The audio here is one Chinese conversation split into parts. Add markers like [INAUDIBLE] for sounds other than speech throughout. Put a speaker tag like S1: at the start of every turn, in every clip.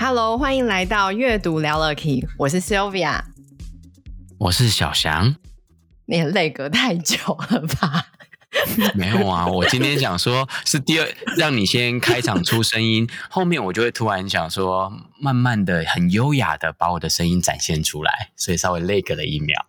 S1: Hello，欢迎来到阅读聊了 Key，我是 Sylvia，
S2: 我是小翔。
S1: 你也累隔太久了吧？[LAUGHS]
S2: 没有啊，我今天想说是第二，让你先开场出声音，[LAUGHS] 后面我就会突然想说，慢慢的、很优雅的把我的声音展现出来，所以稍微累隔了一秒。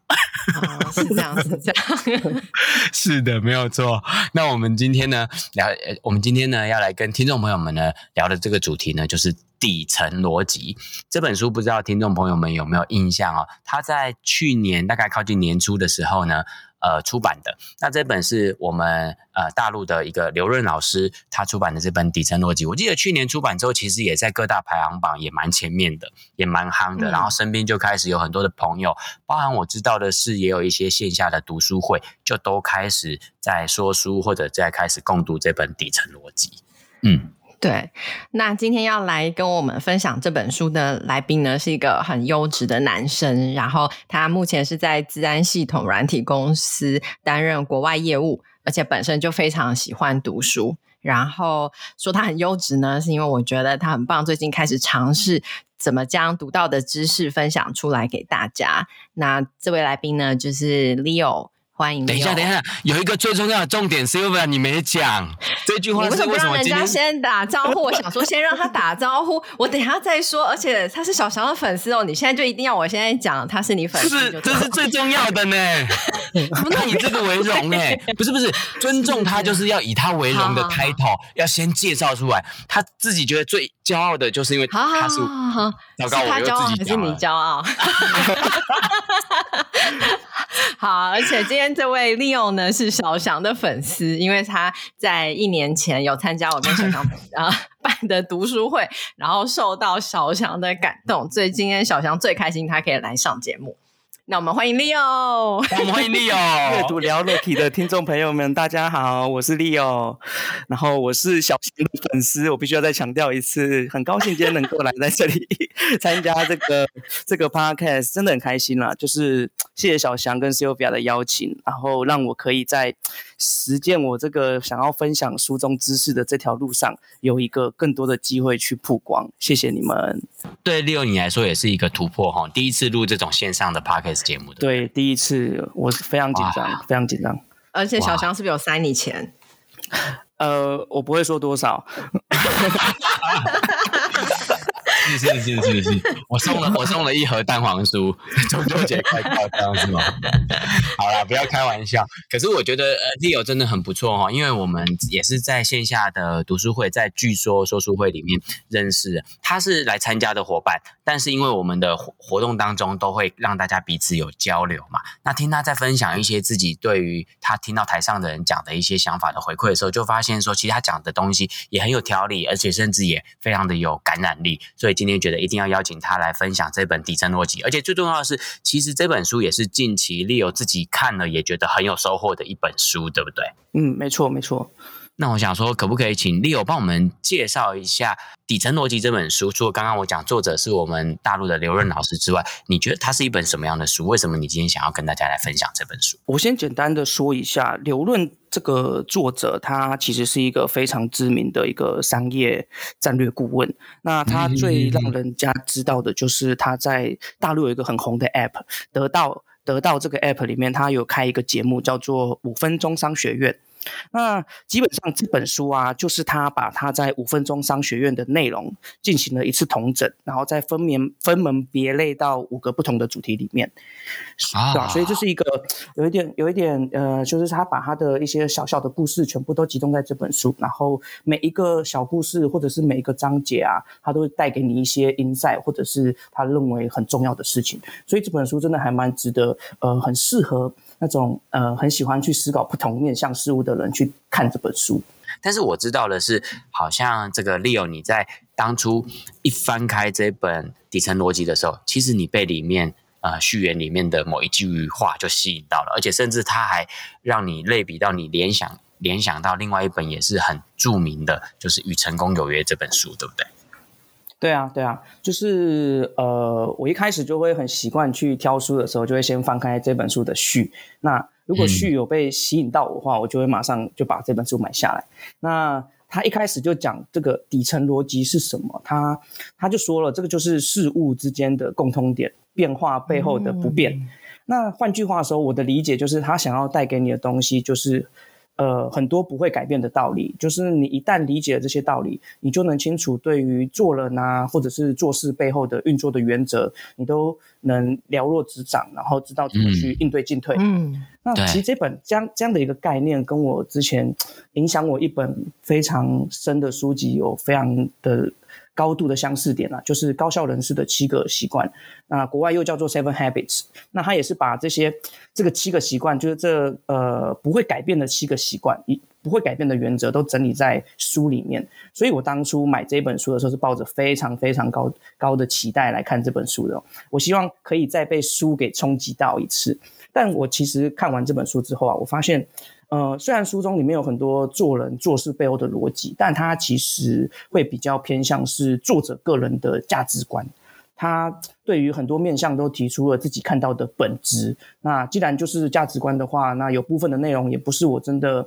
S1: 哦，是这样，是这样。[LAUGHS]
S2: 是的，没有错。那我们今天呢聊，我们今天呢要来跟听众朋友们呢聊的这个主题呢，就是。底层逻辑这本书，不知道听众朋友们有没有印象哦？它在去年大概靠近年初的时候呢，呃，出版的。那这本是我们呃大陆的一个刘润老师他出版的这本《底层逻辑》。我记得去年出版之后，其实也在各大排行榜也蛮前面的，也蛮夯的。然后身边就开始有很多的朋友，包含我知道的是，也有一些线下的读书会，就都开始在说书或者在开始共读这本《底层逻辑》。嗯。
S1: 对，那今天要来跟我们分享这本书的来宾呢，是一个很优质的男生，然后他目前是在资安系统软体公司担任国外业务，而且本身就非常喜欢读书。然后说他很优质呢，是因为我觉得他很棒，最近开始尝试怎么将读到的知识分享出来给大家。那这位来宾呢，就是 Leo。欢迎。
S2: 等一下，等一下，有一个最重要的重点，Sylvia，你没讲 [LAUGHS] 这句话。
S1: 你为什么不让人家先打招呼？我想说，先让他打招呼，[LAUGHS] 我等一下再说。而且他是小翔的粉丝哦，你现在就一定要我现在讲他是你粉丝？
S2: 是，这是最重要的呢。[LAUGHS] 那以这个为荣哎，不是不是，尊重他就是要以他为荣的 title，要先介绍出来。他自己觉得最骄傲的就是因为他是，糟糕，我又自己讲了。是你骄傲。[LAUGHS] 好，而且今天这位利用呢是小翔的粉丝，因为他在一年前有参加我跟小翔啊 [LAUGHS] 办的读书会，然后受到小翔的感动，所以今天小翔最开心，他可以来上节目。那我们欢迎 Leo，[LAUGHS] 我们欢迎 Leo，
S3: 阅读聊了 Key 的听众朋友们，大家好，我是 Leo，然后我是小新的粉丝，我必须要再强调一次，很高兴今天能够来在这里 [LAUGHS] 参加这个这个 Podcast，真的很开心啦，就是谢谢小翔跟 Sylvia 的邀请，然后让我可以在实践我这个想要分享书中知识的这条路上，有一个更多的机会去曝光，谢谢你们。
S2: 对 Leo 你来说也是一个突破哈，第一次录这种线上的 Podcast。节目的
S3: 对，第一次我是非常紧张，非常紧张。
S1: 而且小翔是不是有塞你钱？
S3: 呃，我不会说多少。[LAUGHS]
S2: 是是是是是，[LAUGHS] 我送了 [LAUGHS] 我送了一盒蛋黄酥，[LAUGHS] 中秋节快到，这样是吗？好啦，不要开玩笑。可是我觉得呃，Leo 真的很不错哈，因为我们也是在线下的读书会，在据说说书会里面认识，他是来参加的伙伴，但是因为我们的活活动当中都会让大家彼此有交流嘛，那听他在分享一些自己对于他听到台上的人讲的一些想法的回馈的时候，就发现说，其实他讲的东西也很有条理，而且甚至也非常的有感染力，所以。今天觉得一定要邀请他来分享这本底层逻辑，而且最重要的是，其实这本书也是近期 Leo 自己看了也觉得很有收获的一本书，对不对？
S3: 嗯，没错，没错。
S2: 那我想说，可不可以请 Leo 帮我们介绍一下《底层逻辑》这本书？除了刚刚我讲作者是我们大陆的刘润老师之外，你觉得它是一本什么样的书？为什么你今天想要跟大家来分享这本书？
S3: 我先简单的说一下，刘润这个作者，他其实是一个非常知名的一个商业战略顾问。那他最让人家知道的就是他在大陆有一个很红的 App，得到得到这个 App 里面，他有开一个节目叫做《五分钟商学院》。那基本上这本书啊，就是他把他在五分钟商学院的内容进行了一次统整，然后再分门分门别类到五个不同的主题里面，啊，对吧？所以这是一个有一点有一点呃，就是他把他的一些小小的故事全部都集中在这本书，然后每一个小故事或者是每一个章节啊，他都会带给你一些 insight，或者是他认为很重要的事情，所以这本书真的还蛮值得，呃，很适合。那种呃很喜欢去思考不同面向事物的人去看这本书。
S2: 但是我知道的是，好像这个 Leo 你在当初一翻开这本底层逻辑的时候，其实你被里面呃序言里面的某一句话就吸引到了，而且甚至他还让你类比到你联想联想到另外一本也是很著名的，就是《与成功有约》这本书，对不对？
S3: 对啊，对啊，就是呃，我一开始就会很习惯去挑书的时候，就会先翻开这本书的序。那如果序有被吸引到我的话，嗯、我就会马上就把这本书买下来。那他一开始就讲这个底层逻辑是什么？他他就说了，这个就是事物之间的共通点，变化背后的不变。嗯、那换句话说，我的理解就是，他想要带给你的东西就是。呃，很多不会改变的道理，就是你一旦理解了这些道理，你就能清楚对于做人啊，或者是做事背后的运作的原则，你都能了若指掌，然后知道怎么去应对进退。嗯，那其实这本这样这样的一个概念，跟我之前影响我一本非常深的书籍有非常的。高度的相似点啊，就是高效人士的七个习惯，那国外又叫做 Seven Habits。那他也是把这些这个七个习惯，就是这呃不会改变的七个习惯，一不会改变的原则，都整理在书里面。所以我当初买这本书的时候，是抱着非常非常高高的期待来看这本书的。我希望可以再被书给冲击到一次。但我其实看完这本书之后啊，我发现。呃，虽然书中里面有很多做人做事背后的逻辑，但它其实会比较偏向是作者个人的价值观。他对于很多面向都提出了自己看到的本质。那既然就是价值观的话，那有部分的内容也不是我真的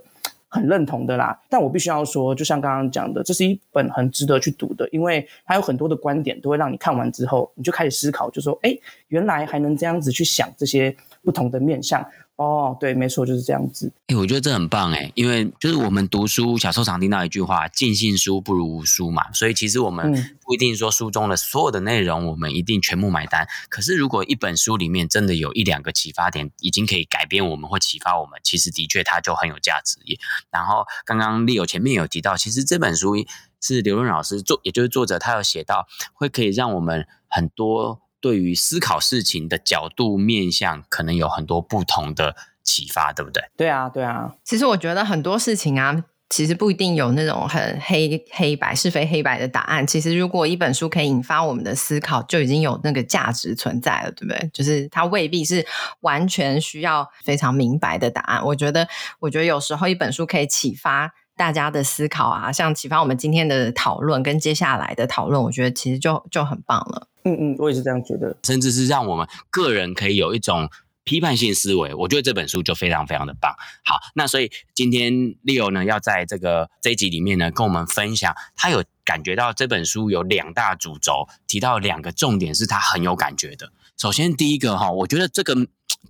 S3: 很认同的啦。但我必须要说，就像刚刚讲的，这是一本很值得去读的，因为它有很多的观点都会让你看完之后，你就开始思考，就说：哎，原来还能这样子去想这些不同的面向。哦，对，没错，就是这样子。
S2: 哎，我觉得这很棒哎，因为就是我们读书，小时候常听到一句话“尽信书不如无书”嘛，所以其实我们不一定说书中的所有的内容我们一定全部买单。可是如果一本书里面真的有一两个启发点，已经可以改变我们或启发我们，其实的确它就很有价值耶。然后刚刚 Leo 前面有提到，其实这本书是刘润老师作，也就是作者，他有写到会可以让我们很多。对于思考事情的角度面向，可能有很多不同的启发，对不对？
S3: 对啊，对啊。
S1: 其实我觉得很多事情啊，其实不一定有那种很黑黑白是非黑白的答案。其实如果一本书可以引发我们的思考，就已经有那个价值存在了，对不对？就是它未必是完全需要非常明白的答案。我觉得，我觉得有时候一本书可以启发大家的思考啊，像启发我们今天的讨论跟接下来的讨论，我觉得其实就就很棒了。
S3: 嗯嗯，我也是这样觉得，
S2: 甚至是让我们个人可以有一种批判性思维，我觉得这本书就非常非常的棒。好，那所以今天 Leo 呢，要在这个这一集里面呢，跟我们分享，他有感觉到这本书有两大主轴，提到两个重点是他很有感觉的。首先第一个哈，我觉得这个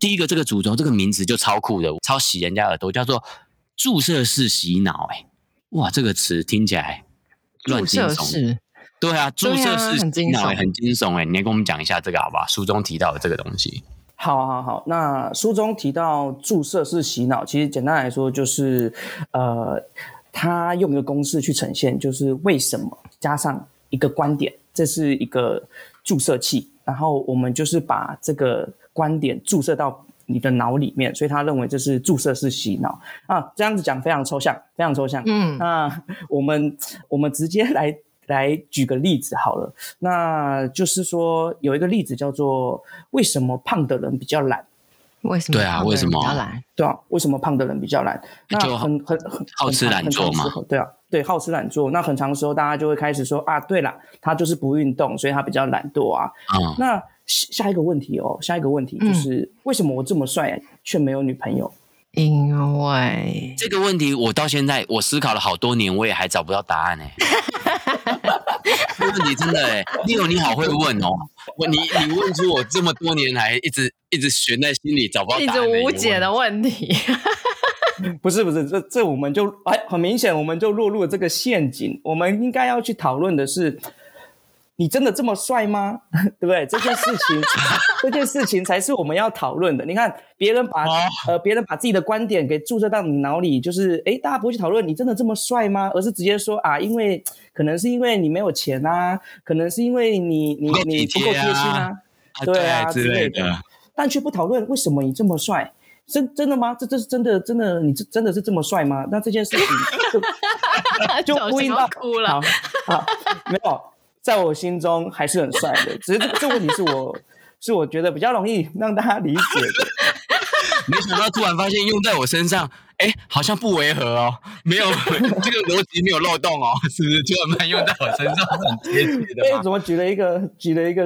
S2: 第一个这个主轴这个名词就超酷的，超洗人家耳朵，叫做注射式洗脑。哎，哇，这个词听起来乱惊悚。对啊，注射式洗脑也很惊悚哎，你来跟我们讲一下这个好不好？书中提到的这个东西。
S3: 好，好，好。那书中提到注射式洗脑，其实简单来说就是，呃，他用一个公式去呈现，就是为什么加上一个观点，这是一个注射器，然后我们就是把这个观点注射到你的脑里面，所以他认为这是注射式洗脑啊。这样子讲非常抽象，非常抽象。嗯，那我们我们直接来。来举个例子好了，那就是说有一个例子叫做为什么胖的人比较懒？
S1: 为什么？对啊，为什么比较懒？
S3: 对啊，为什么胖的人比较懒？那很很很
S2: 好吃懒做嘛？
S3: 对啊，对，好吃懒做。那很长时候大家就会开始说啊，对了，他就是不运动，所以他比较懒惰啊。嗯。那下一个问题哦，下一个问题就是、嗯、为什么我这么帅却没有女朋友？
S1: 因为
S2: 这个问题我到现在我思考了好多年，我也还找不到答案呢。[LAUGHS] 这问题真的哎，Leo 你好会问哦，我你你问出我这么多年来一直一直悬在心里找不到答案，
S1: 一直无解的问题。
S3: 不是不是，这这我们就哎，很明显我们就落入了这个陷阱。我们应该要去讨论的是。你真的这么帅吗？[LAUGHS] 对不对？这件事情，[LAUGHS] 这件事情才是我们要讨论的。你看，别人把呃，别人把自己的观点给注射到你脑里，就是哎，大家不会去讨论你真的这么帅吗？而是直接说啊，因为可能是因为你没有钱啊，可能是因为你你你不够贴心啊，对啊之类的，但却不讨论为什么你这么帅。真真的吗？这这是真的真的？你这真的是这么帅吗？那这件事情就 [LAUGHS] 就呼应到
S1: 哭了。
S3: 好，好，没有，在我心中还是很帅的。只是这这问题是我是我觉得比较容易让大家理解的。[LAUGHS]
S2: 没想到突然发现用在我身上，哎，好像不违和哦，没有这个逻辑没有漏洞哦，是不是？突然用在我身上是很贴切的。[LAUGHS]
S3: 哎，怎么举了一个举了一个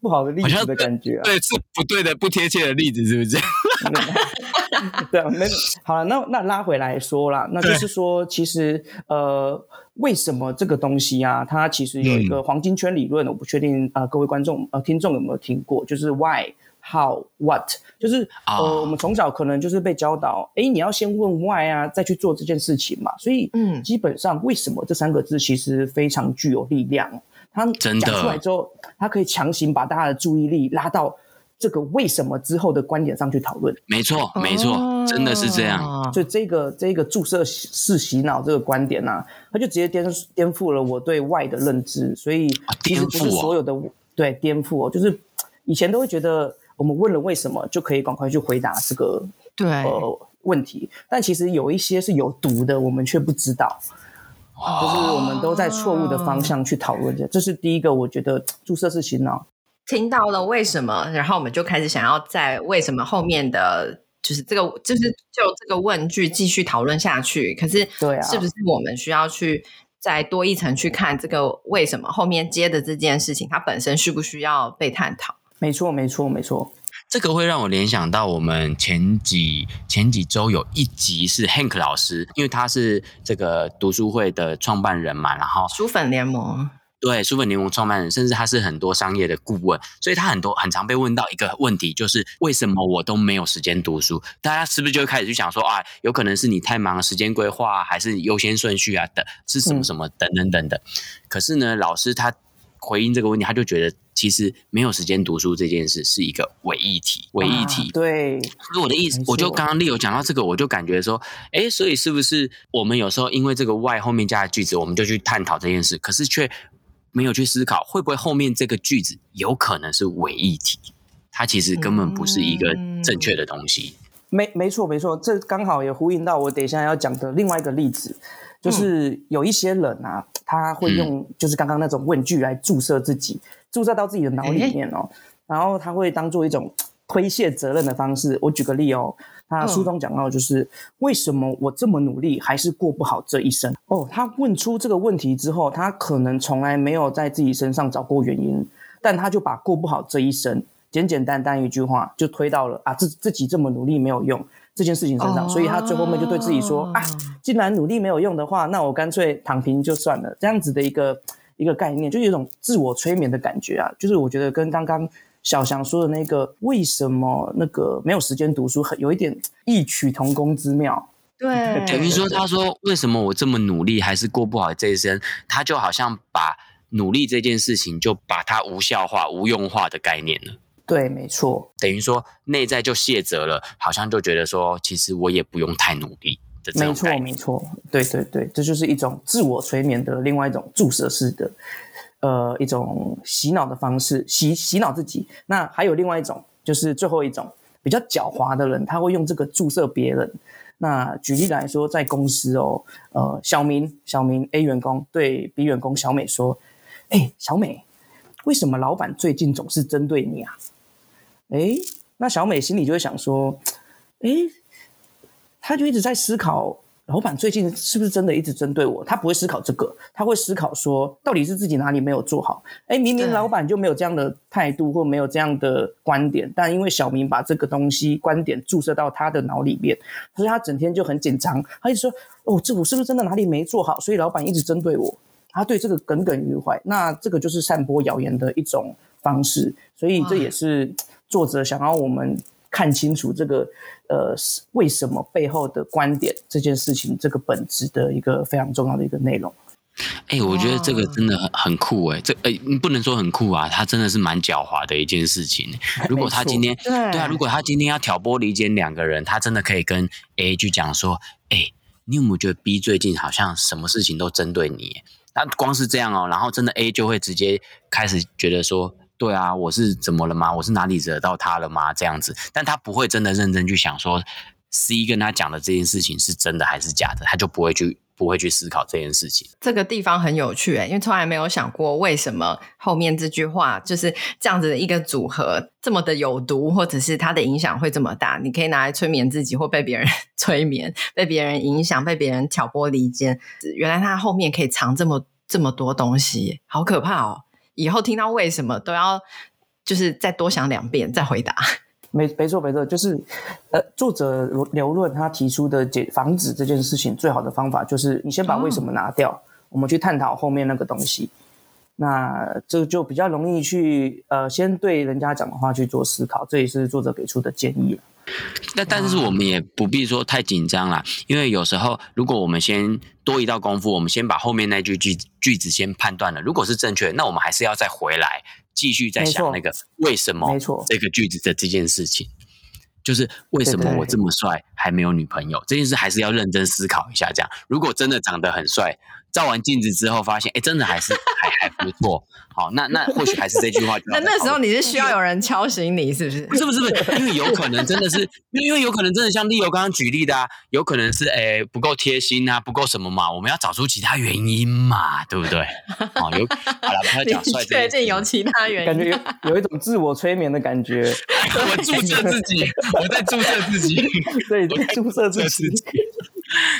S3: 不好的例子的感觉啊？
S2: 对，是不对的，不贴切的例子，是不是？[LAUGHS]
S3: 对啊，没好了，那那拉回来说啦，那就是说，其实呃，为什么这个东西啊，它其实有一个黄金圈理论，嗯、我不确定啊、呃，各位观众呃听众有没有听过？就是 why、how、what，就是呃，哦、我们从小可能就是被教导，哎，你要先问 why 啊，再去做这件事情嘛。所以，嗯，基本上为什么这三个字其实非常具有力量，它讲出来之后，他可以强行把大家的注意力拉到。这个为什么之后的观点上去讨论，
S2: 没错，没错，哦、真的是这样。
S3: 所以这个这个注射式洗脑这个观点呢、啊，它就直接颠颠覆了我对 why 的认知。所以其实不是所有的、哦、对颠覆哦，就是以前都会觉得我们问了为什么就可以赶快去回答这个
S1: 对
S3: 呃问题，但其实有一些是有毒的，我们却不知道。哦、就是我们都在错误的方向去讨论这，这是第一个，我觉得注射式洗脑。
S1: 听到了为什么，然后我们就开始想要在为什么后面的，就是这个，就是就这个问句继续讨论下去。可是，对啊，是不是我们需要去再多一层去看这个为什么后面接的这件事情，它本身需不需要被探讨？
S3: 没错，没错，没错。
S2: 这个会让我联想到我们前几前几周有一集是 Hank 老师，因为他是这个读书会的创办人嘛，然后
S1: 书粉联盟。
S2: 对，书粉联盟创办人，甚至他是很多商业的顾问，所以他很多很常被问到一个问题，就是为什么我都没有时间读书？大家是不是就开始去想说啊，有可能是你太忙，时间规划还是优先顺序啊等，是什么什么等等等等。嗯、可是呢，老师他回应这个问题，他就觉得其实没有时间读书这件事是一个伪议题，伪议题。
S3: 对，
S2: 所以我的意思，我就刚刚 Leo 讲到这个，我就感觉说，哎，所以是不是我们有时候因为这个 why 后面加的句子，我们就去探讨这件事，可是却。没有去思考会不会后面这个句子有可能是伪议题，它其实根本不是一个正确的东西。
S3: 嗯、没没错没错，这刚好也呼应到我等一下要讲的另外一个例子，就是有一些人啊，他会用就是刚刚那种问句来注射自己，嗯、注射到自己的脑里面哦，然后他会当做一种推卸责任的方式。我举个例哦。他书中讲到，就是为什么我这么努力还是过不好这一生？哦，他问出这个问题之后，他可能从来没有在自己身上找过原因，但他就把过不好这一生，简简单单一句话就推到了啊，自自己这么努力没有用这件事情身上，所以他最后面就对自己说啊，既然努力没有用的话，那我干脆躺平就算了，这样子的一个一个概念，就有一种自我催眠的感觉啊，就是我觉得跟刚刚。小翔说的那个为什么那个没有时间读书，很有一点异曲同工之妙。
S1: 对，
S2: 等于说他说为什么我这么努力还是过不好这一生，他就好像把努力这件事情就把它无效化、无用化的概念了。
S3: 对，没错，
S2: 等于说内在就卸责了，好像就觉得说其实我也不用太努力。
S3: 没错，没错，对对对，这就是一种自我催眠的另外一种注射式的。呃，一种洗脑的方式，洗洗脑自己。那还有另外一种，就是最后一种比较狡猾的人，他会用这个注射别人。那举例来说，在公司哦，呃，小明，小明 A 员工对 B 员工小美说：“哎，小美，为什么老板最近总是针对你啊？”哎，那小美心里就会想说：“哎，她就一直在思考。”老板最近是不是真的一直针对我？她不会思考这个，她会思考说，到底是自己哪里没有做好？哎，明明老板就没有这样的态度或没有这样的观点，但因为小明把这个东西观点注射到他的脑里面，所以他整天就很紧张，他就说：“哦，这我是不是真的哪里没做好？”所以老板一直针对我，他对这个耿耿于怀。那这个就是散播谣言的一种方式，所以这也是作者想要我们。看清楚这个呃，为什么背后的观点这件事情，这个本质的一个非常重要的一个内容。
S2: 哎、欸，我觉得这个真的很很酷哎、欸，这哎、欸，不能说很酷啊，他真的是蛮狡猾的一件事情。[LAUGHS] 如果他今天对啊，如果他今天要挑拨离间两个人，他真的可以跟 A 去讲说，哎、欸，你有没有觉得 B 最近好像什么事情都针对你？他光是这样哦，然后真的 A 就会直接开始觉得说。对啊，我是怎么了吗？我是哪里惹到他了吗？这样子，但他不会真的认真去想说，C 跟他讲的这件事情是真的还是假的，他就不会去。不会去思考这件事情，
S1: 这个地方很有趣诶，因为从来没有想过为什么后面这句话就是这样子的一个组合这么的有毒，或者是它的影响会这么大。你可以拿来催眠自己，或被别人 [LAUGHS] 催眠，被别人影响，被别人挑拨离间。原来它后面可以藏这么这么多东西，好可怕哦！以后听到为什么都要就是再多想两遍再回答。
S3: 没没错没错，就是，呃，作者刘润他提出的解防止这件事情最好的方法就是你先把为什么拿掉，哦、我们去探讨后面那个东西，那这就比较容易去呃先对人家讲的话去做思考，这也是作者给出的建议。
S2: 那但是我们也不必说太紧张啦，因为有时候如果我们先多一道功夫，我们先把后面那句句句子先判断了，如果是正确，那我们还是要再回来。继续再想那个为什么这个句子的这件事情，就是为什么我这么帅还没有女朋友这件事，还是要认真思考一下。这样，如果真的长得很帅，照完镜子之后发现，哎，真的还是还还不错。好，那那或许还是这句话。
S1: 那那时候你是需要有人敲醒你，是不是？
S2: 不是不是不是，因为有可能真的是，因为因为有可能真的像 Leo 刚刚举例的啊，有可能是哎不够贴心啊，不够什么嘛，我们要找出其他原因嘛，对不对？好，有好了，不要讲帅，
S1: 确定有其他原因，
S3: 感觉有有一种自我催眠的感觉。[LAUGHS]
S2: 我注射自己，我在注射自己，
S3: 对，注射自己。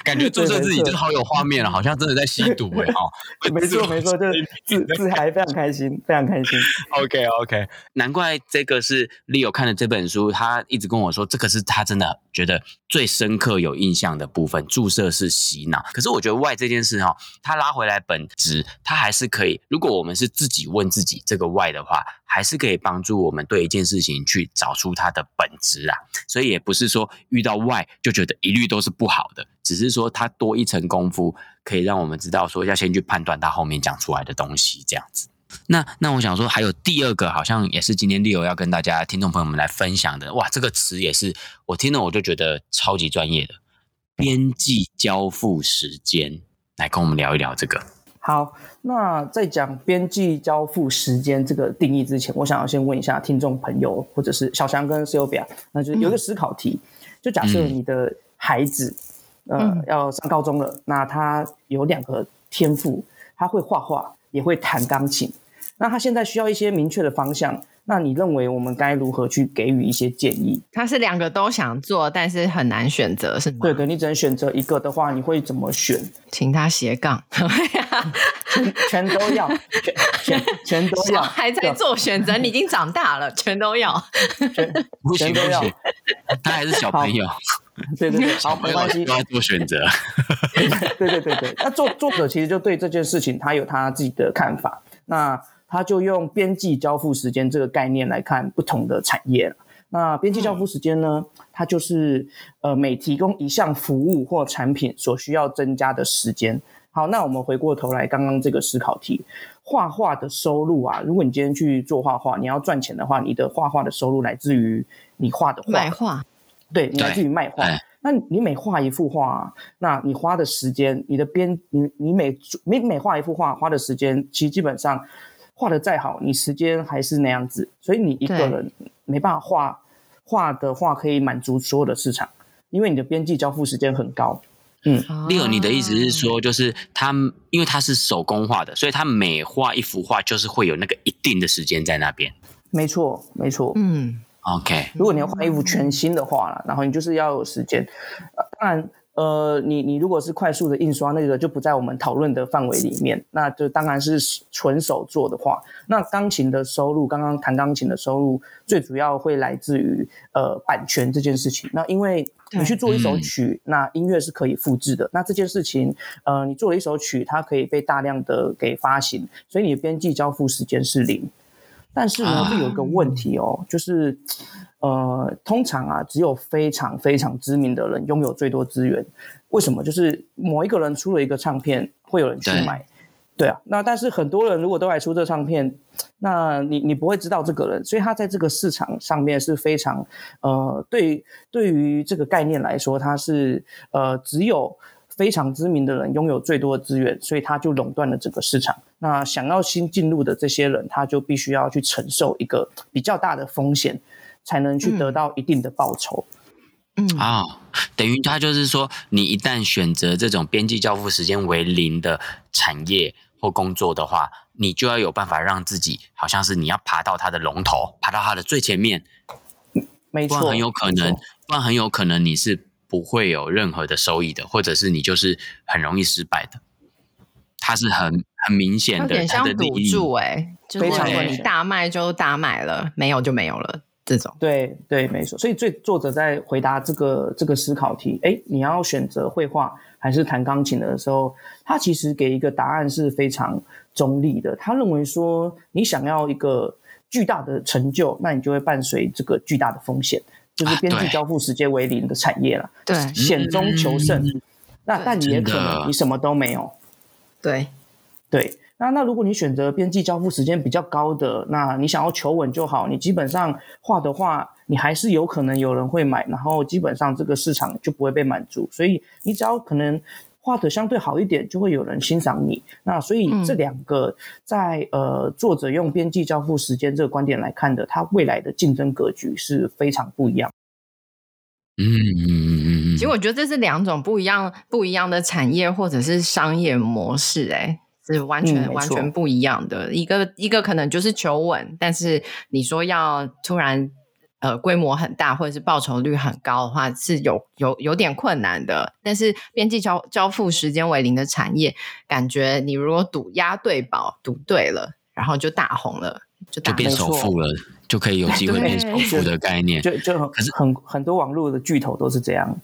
S2: 感觉注射自己就好有画面了，好像真的在吸毒哎、欸、哦，[LAUGHS]
S3: 没错 [LAUGHS] 没错，就是自 [LAUGHS] 自嗨，非常开心，非常开心。
S2: OK OK，难怪这个是 Leo 看的这本书，他一直跟我说，这个是他真的觉得最深刻、有印象的部分。注射是洗脑，可是我觉得 why 这件事哈，他拉回来本质，他还是可以。如果我们是自己问自己这个 why 的话，还是可以帮助我们对一件事情去找出它的本质啊。所以也不是说遇到 why 就觉得一律都是不好的。只是说，它多一层功夫，可以让我们知道说要先去判断它后面讲出来的东西，这样子。那那我想说，还有第二个，好像也是今天 Leo 要跟大家听众朋友们来分享的。哇，这个词也是我听了我就觉得超级专业的，边际交付时间，来跟我们聊一聊这个。
S3: 好，那在讲边际交付时间这个定义之前，我想要先问一下听众朋友，或者是小翔跟 Sylvia，那就有一个思考题，嗯、就假设你的孩子。呃，要上高中了，嗯、那他有两个天赋，他会画画，也会弹钢琴。那他现在需要一些明确的方向，那你认为我们该如何去给予一些建议？
S1: 他是两个都想做，但是很难选择，是吗？
S3: 对对，你只能选择一个的话，你会怎么选？
S1: 请他斜杠，
S3: 全全都要，全全全都要。
S1: 还在做选择，你已经长大了，全都要，
S3: 全全都要。
S2: 他还是小朋友。[LAUGHS]
S3: 对对对，好，没关系，[LAUGHS]
S2: 要做选择。[LAUGHS]
S3: 对对对对，那作作者其实就对这件事情，他有他自己的看法。那他就用边际交付时间这个概念来看不同的产业。那边际交付时间呢，它就是呃每提供一项服务或产品所需要增加的时间。好，那我们回过头来，刚刚这个思考题，画画的收入啊，如果你今天去做画画，你要赚钱的话，你的画画的收入来自于你画的画。
S1: 卖画。
S3: 对，你来自于卖画，那你每画一幅画啊，那你花的时间，你的编，你你每每每画一幅画花的时间，其实基本上画的再好，你时间还是那样子，所以你一个人没办法画画的话，可以满足所有的市场，因为你的边际交付时间很高。嗯
S2: ，Leo，你的意思是说，就是他因为他是手工画的，所以他每画一幅画，就是会有那个一定的时间在那边。
S3: 没错，没错，
S2: 嗯。OK，
S3: 如果你要换一幅全新的画了，然后你就是要有时间。呃，当然，呃，你你如果是快速的印刷，那个就不在我们讨论的范围里面。那就当然是纯手做的话。那钢琴的收入，刚刚弹钢琴的收入，最主要会来自于呃版权这件事情。那因为你去做一首曲，那音乐是可以复制的。那这件事情，呃，你做了一首曲，它可以被大量的给发行，所以你的边际交付时间是零。但是呢，这有一个问题哦，就是，呃，通常啊，只有非常非常知名的人拥有最多资源。为什么？就是某一个人出了一个唱片，会有人去买，对，对啊。那但是很多人如果都来出这唱片，那你你不会知道这个人，所以他在这个市场上面是非常，呃，对，对于这个概念来说，他是呃只有。非常知名的人拥有最多的资源，所以他就垄断了整个市场。那想要新进入的这些人，他就必须要去承受一个比较大的风险，才能去得到一定的报酬。
S1: 嗯
S2: 啊、哦，等于他就是说，你一旦选择这种边际交付时间为零的产业或工作的话，你就要有办法让自己好像是你要爬到它的龙头，爬到它的最前面。
S3: 没错，
S2: 不然很有可能，不然很有可能你是不会有任何的收益的，或者是你就是很容易失败的。它是很很明显的，
S1: 有点像赌注哎、欸，就是如果你大卖就大卖了，没有就没有了。这种
S3: 对对没错，所以最作者在回答这个这个思考题，哎，你要选择绘画还是弹钢琴的时候，他其实给一个答案是非常中立的。他认为说，你想要一个巨大的成就，那你就会伴随这个巨大的风险，就是边际交付时间为零的产业了。
S1: 对，
S3: 险中求胜。嗯、那但你也可能你什么都没有。
S1: 对
S3: 对。那那如果你选择边际交付时间比较高的，那你想要求稳就好，你基本上画的话，你还是有可能有人会买，然后基本上这个市场就不会被满足，所以你只要可能画的相对好一点，就会有人欣赏你。那所以这两个在、嗯、呃作者用边际交付时间这个观点来看的，它未来的竞争格局是非常不一样。
S2: 嗯嗯嗯嗯，
S1: 其实我觉得这是两种不一样不一样的产业或者是商业模式、欸，哎。是完全、嗯、完全不一样的，一个一个可能就是求稳，但是你说要突然呃规模很大或者是报酬率很高的话，是有有有点困难的。但是边际交交付时间为零的产业，感觉你如果赌押对宝赌对了，然后就大红了，就大
S2: 就变首富了，就可以有机会变首富的概念。
S3: 就就很可是很很多网络的巨头都是这样。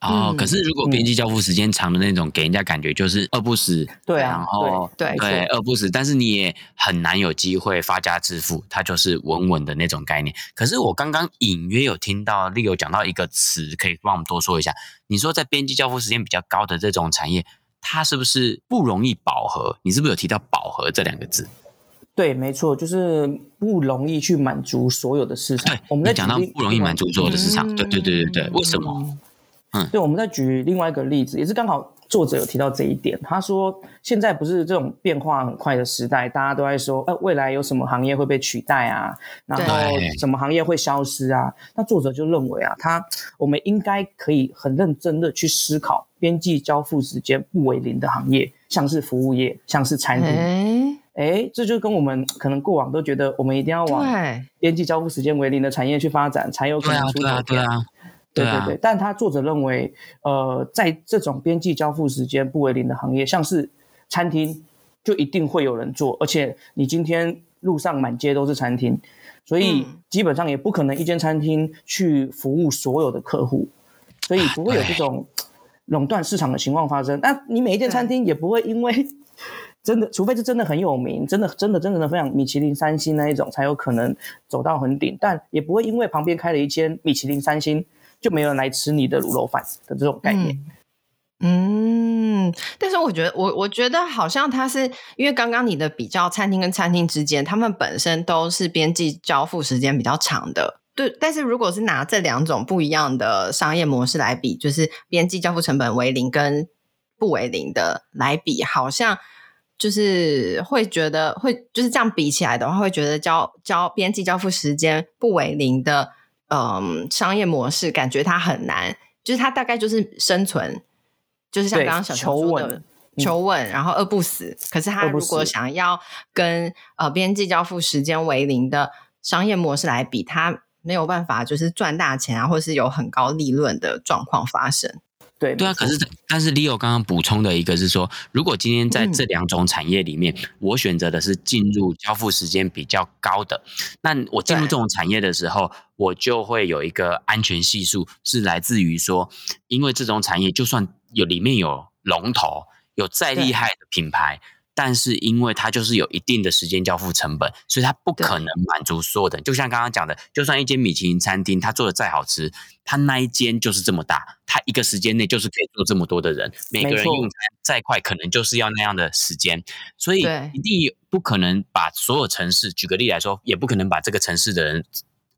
S2: 哦，可是如果边际交付时间长的那种，给人家感觉就是饿不死，
S3: 对啊，
S2: 然后
S1: 对
S2: 对饿不死，但是你也很难有机会发家致富，它就是稳稳的那种概念。可是我刚刚隐约有听到 Leo 讲到一个词，可以帮我们多说一下。你说在边际交付时间比较高的这种产业，它是不是不容易饱和？你是不是有提到饱和这两个字？
S3: 对，没错，就是不容易去满足所有的市场。
S2: 对，我们在讲到不容易满足所有的市场，对对对对对，为什么？
S3: 嗯，对，我们再举另外一个例子，也是刚好作者有提到这一点。他说，现在不是这种变化很快的时代，大家都在说，呃，未来有什么行业会被取代啊？然后什么行业会消失啊？那作者就认为啊，他我们应该可以很认真的去思考，边际交付时间不为零的行业，像是服务业，像是餐厅。哎，这就跟我们可能过往都觉得，我们一定要往边际交付时间为零的产业去发展，才有可能出头。
S2: 对啊，对啊。对啊
S3: 对对对，但他作者认为，呃，在这种边际交付时间不为零的行业，像是餐厅，就一定会有人做，而且你今天路上满街都是餐厅，所以基本上也不可能一间餐厅去服务所有的客户，所以不会有这种垄断市场的情况发生。那你每一间餐厅也不会因为真的，除非是真的很有名，真的真的真的非常米其林三星那一种，才有可能走到很顶，但也不会因为旁边开了一间米其林三星。就没有人来吃你的卤肉饭的这种概念。
S1: 嗯，嗯，但是我觉得，我我觉得好像它是因为刚刚你的比较，餐厅跟餐厅之间，他们本身都是边际交付时间比较长的。对，但是如果是拿这两种不一样的商业模式来比，就是边际交付成本为零跟不为零的来比，好像就是会觉得会就是这样比起来的话，会觉得交交边际交付时间不为零的。嗯，商业模式感觉它很难，就是它大概就是生存，就是像刚刚小球说的求稳，然后饿不死。可是他如果想要跟呃边际交付时间为零的商业模式来比，他没有办法就是赚大钱啊，或是有很高利润的状况发生。
S3: 对
S2: 对啊，可是但是 Leo 刚刚补充的一个是说，如果今天在这两种产业里面，嗯、我选择的是进入交付时间比较高的，那我进入这种产业的时候，我就会有一个安全系数，是来自于说，因为这种产业就算有里面有龙头，有再厉害的品牌。但是因为它就是有一定的时间交付成本，所以它不可能满足所有的人。就像刚刚讲的，就算一间米其林餐厅，它做的再好吃，它那一间就是这么大，它一个时间内就是可以做这么多的人，每个人用餐再快，可能就是要那样的时间，所以一定不可能把所有城市，举个例来说，也不可能把这个城市的人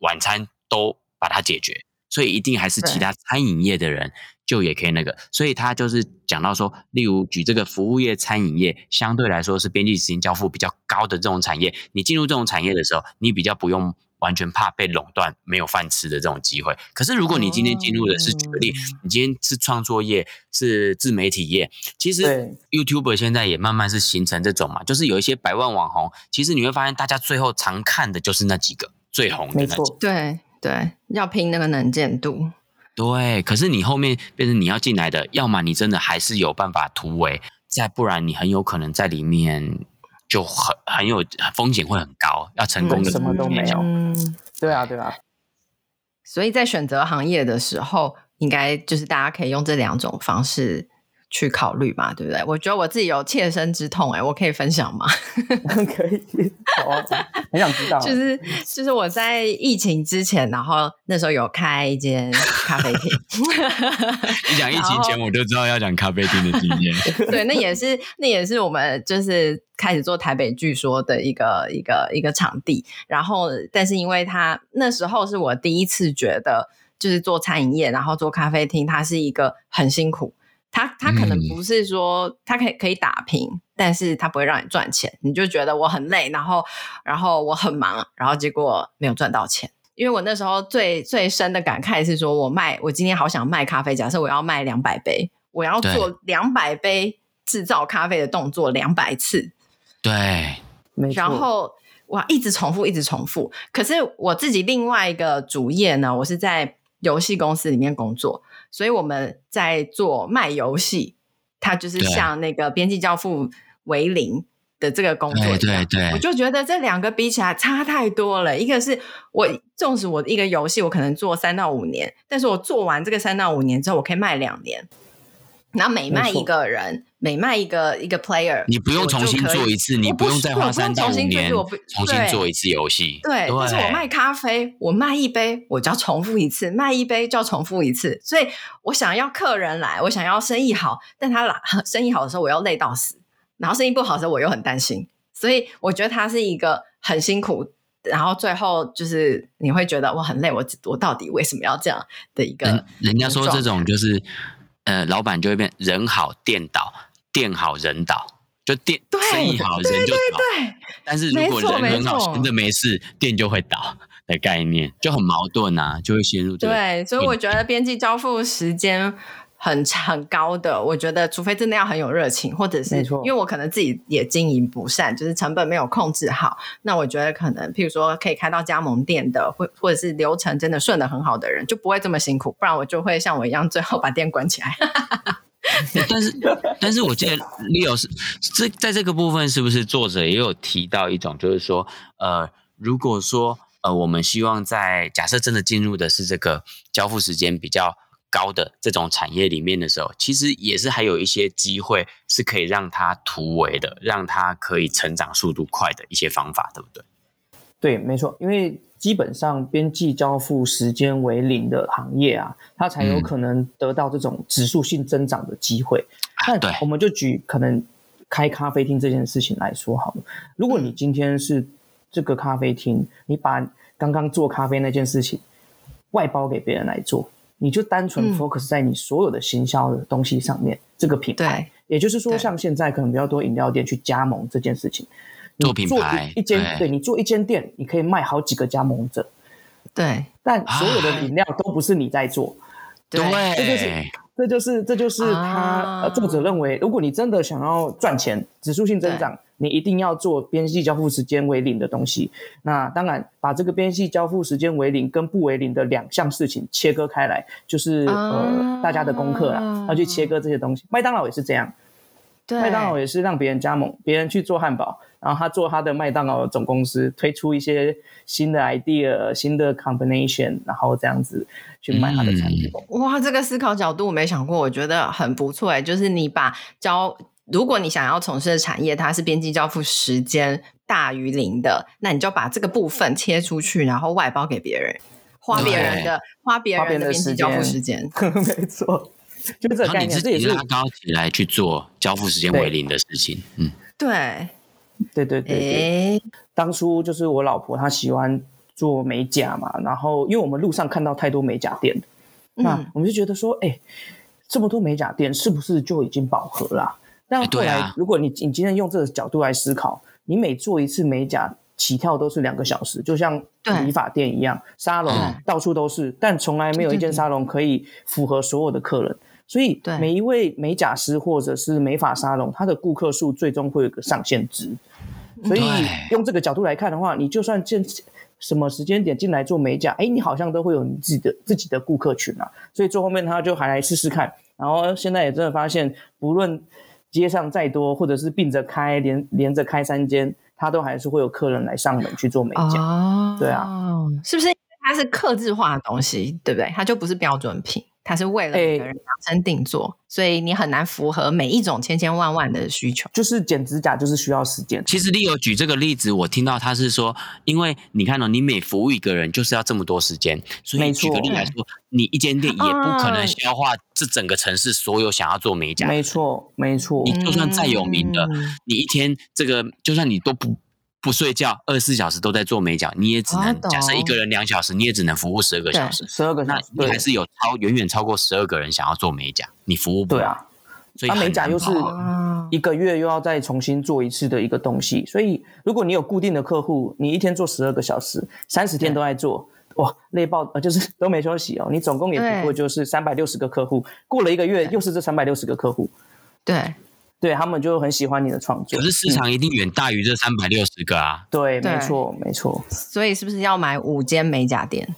S2: 晚餐都把它解决。所以一定还是其他餐饮业的人就也可以那个。所以他就是讲到说，例如举这个服务业、餐饮业，相对来说是边际时间交付比较高的这种产业，你进入这种产业的时候，你比较不用。完全怕被垄断，没有饭吃的这种机会。可是，如果你今天进入的是，举个例，你今天是创作业，是自媒体业，其实 YouTuber 现在也慢慢是形成这种嘛，就是有一些百万网红，其实你会发现，大家最后常看的就是那几个最红的那几个。
S1: 对对，要拼那个能见度。
S2: 对，可是你后面变成你要进来的，要么你真的还是有办法突围，再不然你很有可能在里面。就很很有风险，会很高，要成功的
S3: 什么都没有。嗯，对啊，对啊。
S1: 所以在选择行业的时候，应该就是大家可以用这两种方式。去考虑嘛，对不对？我觉得我自己有切身之痛，哎，我可以分享吗？[LAUGHS]
S3: 可以，好啊，很想知道。[LAUGHS]
S1: 就是就是我在疫情之前，然后那时候有开一间咖啡厅。[LAUGHS]
S2: 你讲疫情前，我就知道要讲咖啡厅的经验。
S1: 对，那也是那也是我们就是开始做台北据说的一个一个一个场地。然后，但是因为他那时候是我第一次觉得，就是做餐饮业，然后做咖啡厅，它是一个很辛苦。他他可能不是说他可以可以打平，但是他不会让你赚钱，你就觉得我很累，然后然后我很忙，然后结果没有赚到钱。因为我那时候最最深的感慨是说，我卖我今天好想卖咖啡，假设我要卖两百杯，我要做两百杯制造咖啡的动作两百次，
S2: 对，没错
S1: 然后哇一直重复一直重复。可是我自己另外一个主业呢，我是在游戏公司里面工作。所以我们在做卖游戏，它就是像那个边际交付为零的这个工作。
S2: 对对对，
S1: 我就觉得这两个比起来差太多了。一个是我纵使我一个游戏，我可能做三到五年，但是我做完这个三到五年之后，我可以卖两年。然后每卖一个人，每卖一个一个 player，
S2: 你不用重新做一次，你不用再花三到五年重新做一次游戏。
S1: 对，但是我卖咖啡，我卖一杯，我就要重复一次，卖一杯就要重复一次。所以我想要客人来，我想要生意好，但他来 [LAUGHS] 生意好的时候，我又累到死；然后生意不好的时候，我又很担心。所以我觉得他是一个很辛苦，然后最后就是你会觉得我很累，我我到底为什么要这样的一个人？
S2: 人家说这种就是。呃，老板就会变人好店倒，店好人倒，就店生意好人就倒。对对对，但是如果人很好，真的没事，店就会倒 [LAUGHS] 的概念就很矛盾啊，就会陷入这个。
S1: 对，所以我觉得编辑交付时间。很很高的，我觉得，除非真的要很有热情，或者是因为我可能自己也经营不善，就是成本没有控制好，那我觉得可能，譬如说可以开到加盟店的，或或者是流程真的顺的很好的人，就不会这么辛苦，不然我就会像我一样，最后把店关起来。[LAUGHS]
S2: 但是，但是我记得 Leo 是这在这个部分，是不是作者也有提到一种，就是说，呃，如果说呃，我们希望在假设真的进入的是这个交付时间比较。高的这种产业里面的时候，其实也是还有一些机会是可以让它突围的，让它可以成长速度快的一些方法，对不对？
S3: 对，没错，因为基本上边际交付时间为零的行业啊，它才有可能得到这种指数性增长的机会。那、嗯、我们就举可能开咖啡厅这件事情来说好了，如果你今天是这个咖啡厅，你把刚刚做咖啡那件事情外包给别人来做。你就单纯 focus 在你所有的行销的东西上面，嗯、这个品牌，也就是说，像现在可能比较多饮料店去加盟这件事情，
S2: 做品牌，
S3: 一间，对，你做一间店，你可以卖好几个加盟者，
S1: 对，
S3: 但所有的饮料都不是你在做，
S2: 对，
S3: 这就是，这就是，这就是他作者认为，如果你真的想要赚钱，指数性增长。你一定要做边际交付时间为零的东西。那当然，把这个边际交付时间为零跟不为零的两项事情切割开来，就是、啊、呃大家的功课啦，要去切割这些东西。麦当劳也是这样，对，麦当劳也是让别人加盟，别人去做汉堡，然后他做他的麦当劳总公司，推出一些新的 idea、新的 combination，然后这样子去卖他的产品。
S1: 嗯、哇，这个思考角度我没想过，我觉得很不错哎，就是你把交。如果你想要从事的产业，它是边际交付时间大于零的，那你就把这个部分切出去，然后外包给别人，花别人的花别人的边际交付时间。[LAUGHS]
S3: 没错，就这个概念，这也是
S2: 拉高起来去做交付时间为零的事情。嗯，
S1: 对，
S3: 对对对对。当初就是我老婆她喜欢做美甲嘛，然后因为我们路上看到太多美甲店，嗯、那我们就觉得说，哎，这么多美甲店是不是就已经饱和了？但后来，如果你你今天用这个角度来思考，你每做一次美甲，起跳都是两个小时，就像理发店一样，沙龙到处都是，但从来没有一间沙龙可以符合所有的客人。所以，每一位美甲师或者是美发沙龙，他的顾客数最终会有个上限值。所以，用这个角度来看的话，你就算进什么时间点进来做美甲，哎，你好像都会有你自己的自己的顾客群啊。所以，最后面他就还来试试看。然后，现在也真的发现，不论街上再多，或者是并着开连连着开三间，他都还是会有客人来上门去做美甲。哦，对啊，
S1: 是不是它是客制化的东西，对不对？它就不是标准品。它是为了每个人量身定做，欸，所以你很难符合每一种千千万万的需求。
S3: 就是剪指甲，就是需要时间。
S2: 其实 Leo 举这个例子，我听到他是说，因为你看哦，你每服务一个人就是要这么多时间，所以举个例来说，你一间店也不可能消化这整个城市所有想要做美甲。
S3: 没错，没错。
S2: 你就算再有名的，嗯，你一天这个就算你都不。不睡觉，二十四小时都在做美甲，你也只能假设一个人两小时，你也只能服务十二个小时。
S3: 十二个小时，
S2: 那你还是有超远远超过十二个人想要做美甲，你服务不了。对啊，所以他
S3: 美甲又是一个月又要再重新做一次的一个东西，所以如果你有固定的客户，你一天做十二个小时，三十天都在做，哇，累爆，呃，就是 [LAUGHS] 都没休息哦。你总共也不过就是三百六十个客户，过了一个月又是这三百六十个客户，
S1: 对。
S3: 对，他们就很喜欢你的创作，
S2: 可是市场一定远大于这三百六十个啊！
S3: 对，没错，没错。
S1: 所以是不是要买五间美甲店？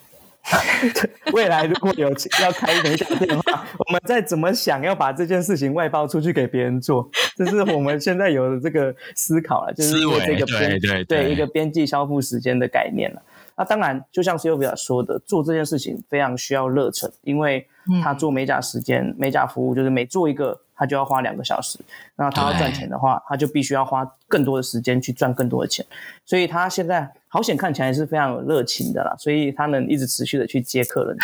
S1: [LAUGHS]
S3: 未来如果有要开美甲店的话，[LAUGHS] 我们再怎么想要把这件事情外包出去给别人做，[LAUGHS] 这是我们现在有的这个思考了，就是这个边
S2: 对对对，
S3: 对一个边际消费时间的概念了。那当然，就像 Sylvia 说的，做这件事情非常需要热忱，因为他做美甲时间、嗯、美甲服务就是每做一个。他就要花两个小时，那他要赚钱的话，他就必须要花更多的时间去赚更多的钱。所以他现在好险看起来是非常有热情的啦，所以他能一直持续的去接客人。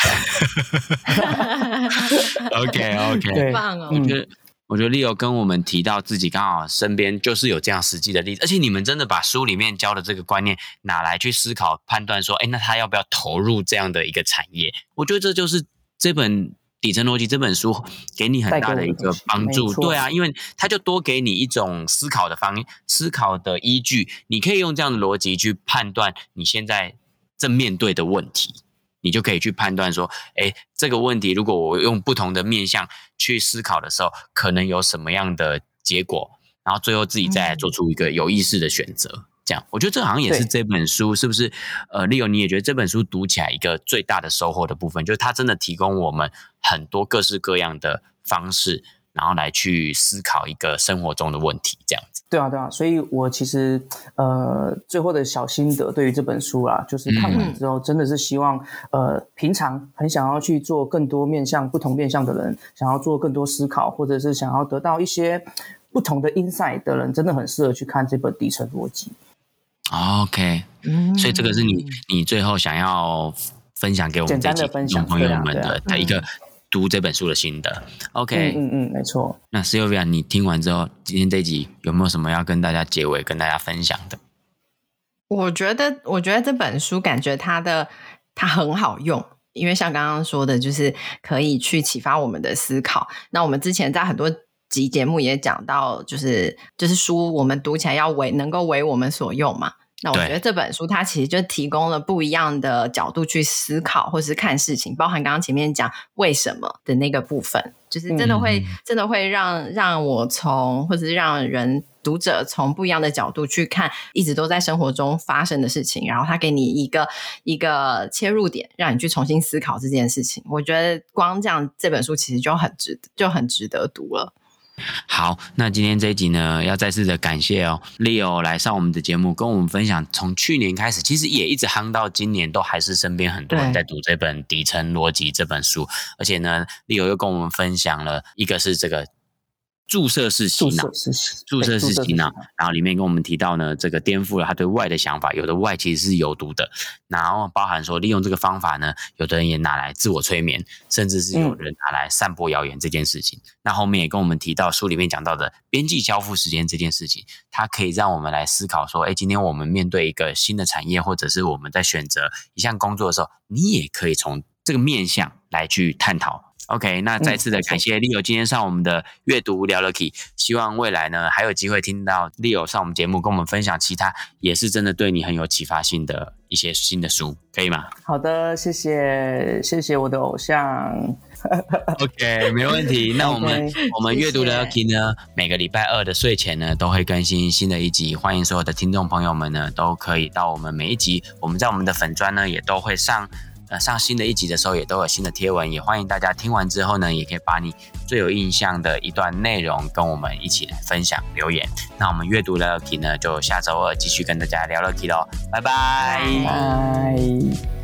S2: OK OK，[LAUGHS]
S1: 对，棒哦！
S2: 我觉得，我觉得 Leo 跟我们提到自己刚好身边就是有这样实际的例子，而且你们真的把书里面教的这个观念拿来去思考判断，说，哎，那他要不要投入这样的一个产业？我觉得这就是这本。底层逻辑这本书给你很大的一个帮助，对啊，因为它就多给你一种思考的方思考的依据，你可以用这样的逻辑去判断你现在正面对的问题，你就可以去判断说，哎，这个问题如果我用不同的面向去思考的时候，可能有什么样的结果，然后最后自己再来做出一个有意识的选择。嗯这样，我觉得这好像也是这本书，是不是？呃，Leo，你也觉得这本书读起来一个最大的收获的部分，就是它真的提供我们很多各式各样的方式，然后来去思考一个生活中的问题，这样子。
S3: 对啊，对啊。所以我其实呃，最后的小心得对于这本书啊，就是看完之后，真的是希望、嗯、呃，平常很想要去做更多面向、不同面向的人，想要做更多思考，或者是想要得到一些不同的 insight 的人，真的很适合去看这本《底层逻辑》。
S2: OK，所以这个是你你最后想要分享给我们这几种朋友们的的一个读这本书的心得。OK，
S3: 嗯嗯，没错。
S2: 那 Sylvia，你听完之后，今天这集有没有什么要跟大家结尾、跟大家分享的？
S1: 我觉得，我觉得这本书感觉它的它很好用，因为像刚刚说的，就是可以去启发我们的思考。那我们之前在很多集节目也讲到，就是就是书我们读起来要为能够为我们所用嘛。那我觉得这本书它其实就提供了不一样的角度去思考或是看事情，包含刚刚前面讲为什么的那个部分，就是真的会、嗯、真的会让让我从或者是让人读者从不一样的角度去看一直都在生活中发生的事情，然后他给你一个一个切入点，让你去重新思考这件事情。我觉得光这样这本书其实就很值得就很值得读了。
S2: 好，那今天这一集呢，要再次的感谢哦，Leo 来上我们的节目，跟我们分享从去年开始，其实也一直夯到今年，都还是身边很多人在读这本《底层逻辑》这本书，而且呢，Leo 又跟我们分享了一个是这个注射式洗脑，注射式洗脑，然后里面跟我们提到呢，这个颠覆了他对外的想法，有的外其实是有毒的，然后包含说利用这个方法呢，有的人也拿来自我催眠，甚至是有人拿来散播谣言这件事情。嗯、那后面也跟我们提到书里面讲到的边际交付时间这件事情，它可以让我们来思考说，哎，今天我们面对一个新的产业，或者是我们在选择一项工作的时候，你也可以从这个面向来去探讨。OK，那再次的感谢 Leo 今天上我们的阅读聊了 Key，希望未来呢还有机会听到 Leo 上我们节目，跟我们分享其他也是真的对你很有启发性的一些新的书，可以吗？
S3: 好的，谢谢，谢谢我的偶像。[LAUGHS]
S2: OK，没问题。[LAUGHS] 那我们 okay, 我们阅读聊了 Key 呢，谢谢每个礼拜二的睡前呢都会更新新的一集，欢迎所有的听众朋友们呢都可以到我们每一集，我们在我们的粉专呢也都会上。呃，上新的一集的时候，也都有新的贴文，也欢迎大家听完之后呢，也可以把你最有印象的一段内容跟我们一起来分享留言。那我们阅读 Lucky 呢，就下周二继续跟大家聊 Lucky 喽，
S3: 拜拜。